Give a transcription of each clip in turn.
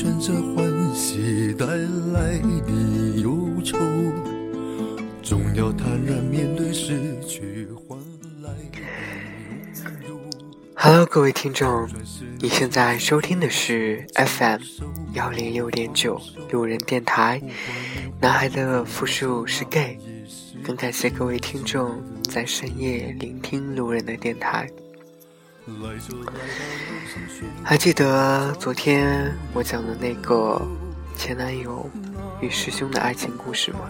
选择欢喜带来的忧愁，总要坦然面对失去换来的。Hello，各位听众，你现在收听的是 FM 幺零六点九路人电台。男孩的复数是 gay，更感谢各位听众在深夜聆听路人的电台。还记得昨天我讲的那个前男友与师兄的爱情故事吗？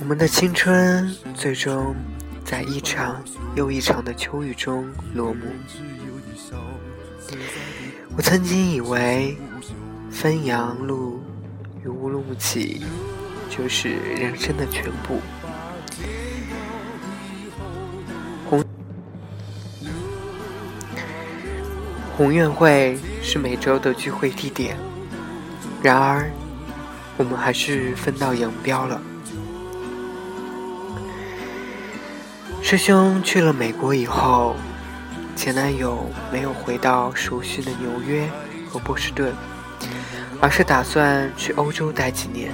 我们的青春最终在一场又一场的秋雨中落幕。我曾经以为汾阳路与乌鲁木齐就是人生的全部。红院会是每周的聚会地点，然而我们还是分道扬镳了。师兄去了美国以后，前男友没有回到熟悉的纽约和波士顿，而是打算去欧洲待几年。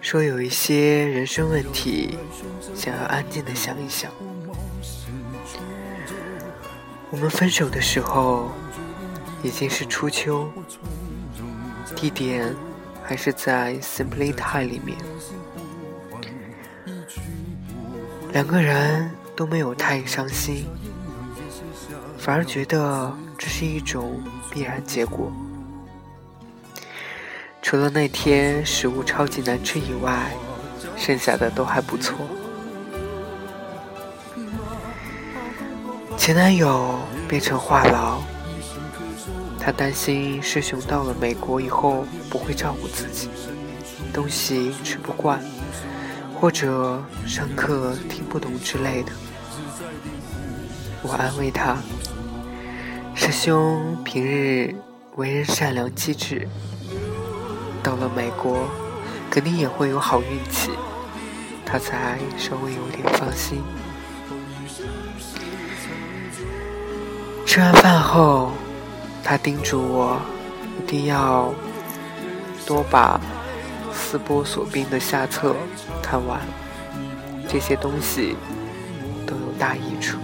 说有一些人生问题，想要安静的想一想。我们分手的时候已经是初秋，地点还是在 Simply Thai 里面。两个人都没有太伤心，反而觉得这是一种必然结果。除了那天食物超级难吃以外，剩下的都还不错。前男友变成话痨，他担心师兄到了美国以后不会照顾自己，东西吃不惯。或者上课听不懂之类的，我安慰他：“师兄平日为人善良机智，到了美国肯定也会有好运气。”他才稍微有点放心。吃完饭后，他叮嘱我一定要多把斯波索宾的下册看完，这些东西都有大益处。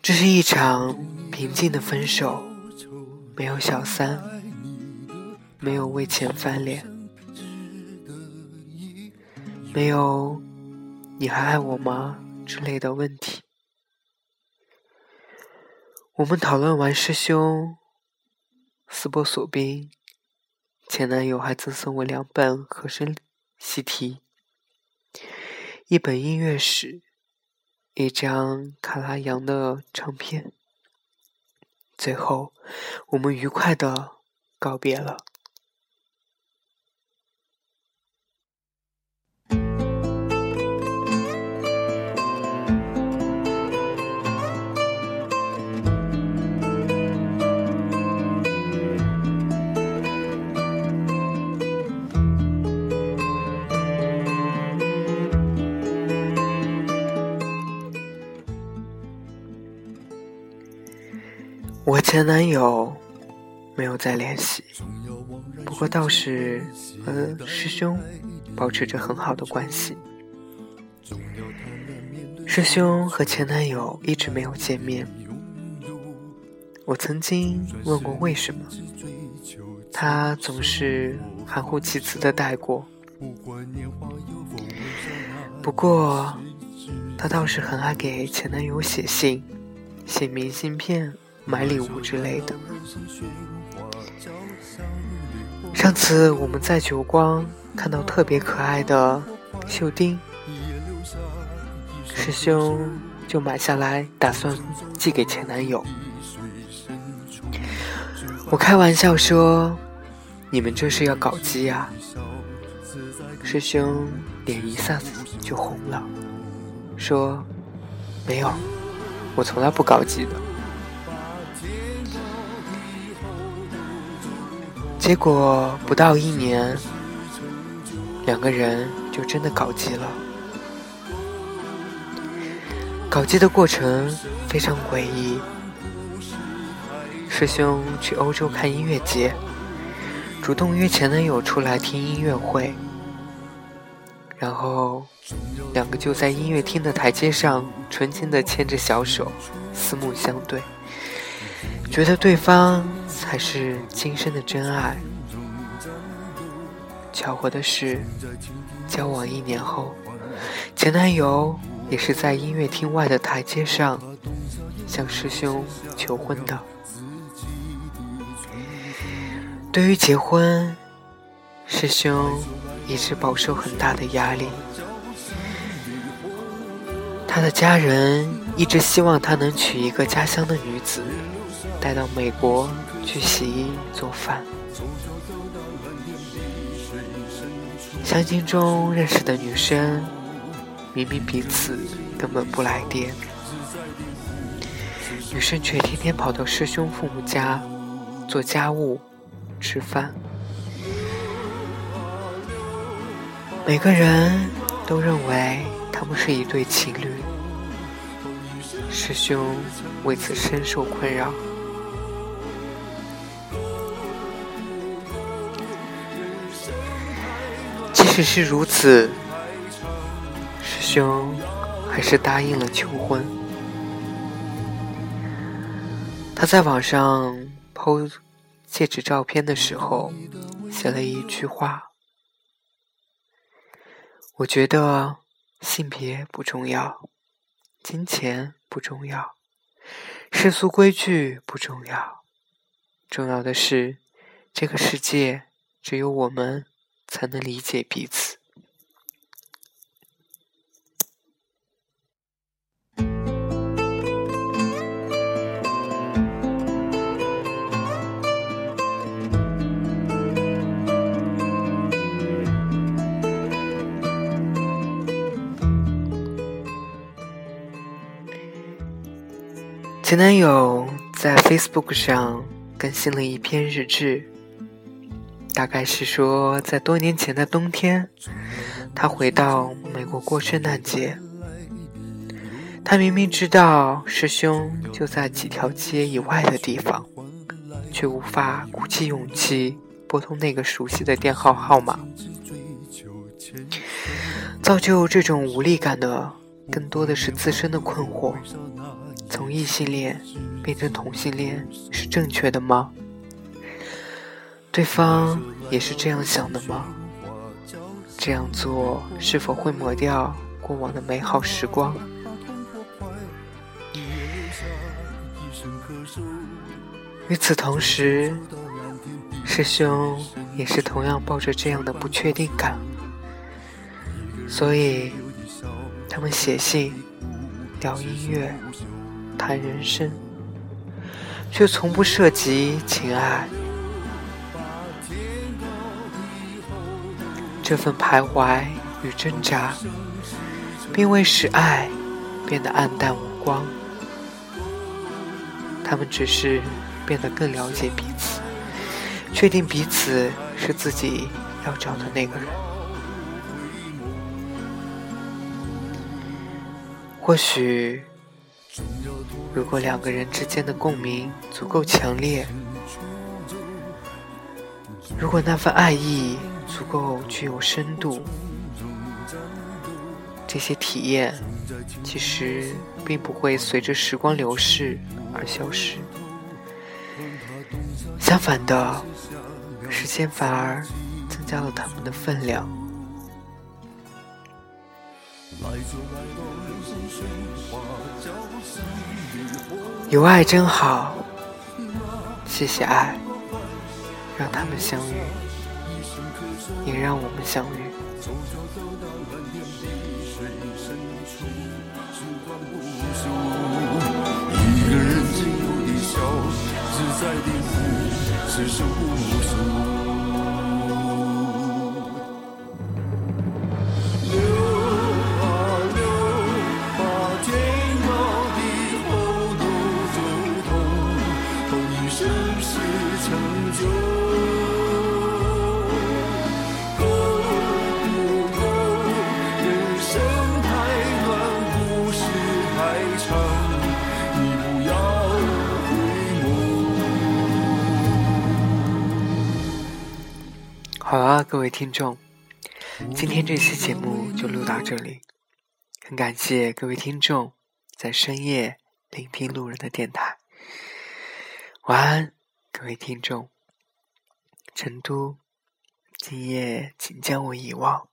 这是一场平静的分手，没有小三，没有为钱翻脸，没有“你还爱我吗”之类的问题。我们讨论完师兄。斯波索宾，前男友还赠送我两本和声习题，一本音乐史，一张卡拉扬的唱片。最后，我们愉快的告别了。前男友没有再联系，不过倒是和师兄保持着很好的关系。师兄和前男友一直没有见面，我曾经问过为什么，他总是含糊其辞的带过。不过，他倒是很爱给前男友写信、写明信片。买礼物之类的。上次我们在久光看到特别可爱的绣钉，师兄就买下来，打算寄给前男友。我开玩笑说：“你们这是要搞基呀？”师兄脸一下子就红了，说：“没有，我从来不搞基的。”结果不到一年，两个人就真的搞基了。搞基的过程非常诡异。师兄去欧洲看音乐节，主动约前男友出来听音乐会，然后两个就在音乐厅的台阶上纯情的牵着小手，四目相对，觉得对方才是今生的真爱。巧合的是，交往一年后，前男友也是在音乐厅外的台阶上向师兄求婚的。对于结婚，师兄一直饱受很大的压力。他的家人一直希望他能娶一个家乡的女子，带到美国去洗衣做饭。相亲中认识的女生，明明彼此根本不来电，女生却天天跑到师兄父母家做家务。吃饭，每个人都认为他们是一对情侣。师兄为此深受困扰。只是如此，师兄还是答应了求婚。他在网上 PO。戒指照片的时候，写了一句话：“我觉得性别不重要，金钱不重要，世俗规矩不重要，重要的是这个世界只有我们才能理解彼此。”前男友在 Facebook 上更新了一篇日志，大概是说在多年前的冬天，他回到美国过圣诞节。他明明知道师兄就在几条街以外的地方，却无法鼓起勇气拨通那个熟悉的电话号码。造就这种无力感的，更多的是自身的困惑。从异性恋变成同性恋是正确的吗？对方也是这样想的吗？这样做是否会抹掉过往的美好时光？与此同时，师兄也是同样抱着这样的不确定感，所以他们写信、聊音乐。谈人生，却从不涉及情爱。这份徘徊与挣扎，并未使爱变得黯淡无光。他们只是变得更了解彼此，确定彼此是自己要找的那个人。或许。如果两个人之间的共鸣足够强烈，如果那份爱意足够具有深度，这些体验其实并不会随着时光流逝而消失。相反的，时间反而增加了他们的分量。有爱真好，谢谢爱，让他们相遇，也让我们相遇。一个人只有一笑，自在的哭，此生无数。好了，各位听众，今天这期节目就录到这里。很感谢各位听众在深夜聆听路人的电台。晚安，各位听众。成都，今夜请将我遗忘。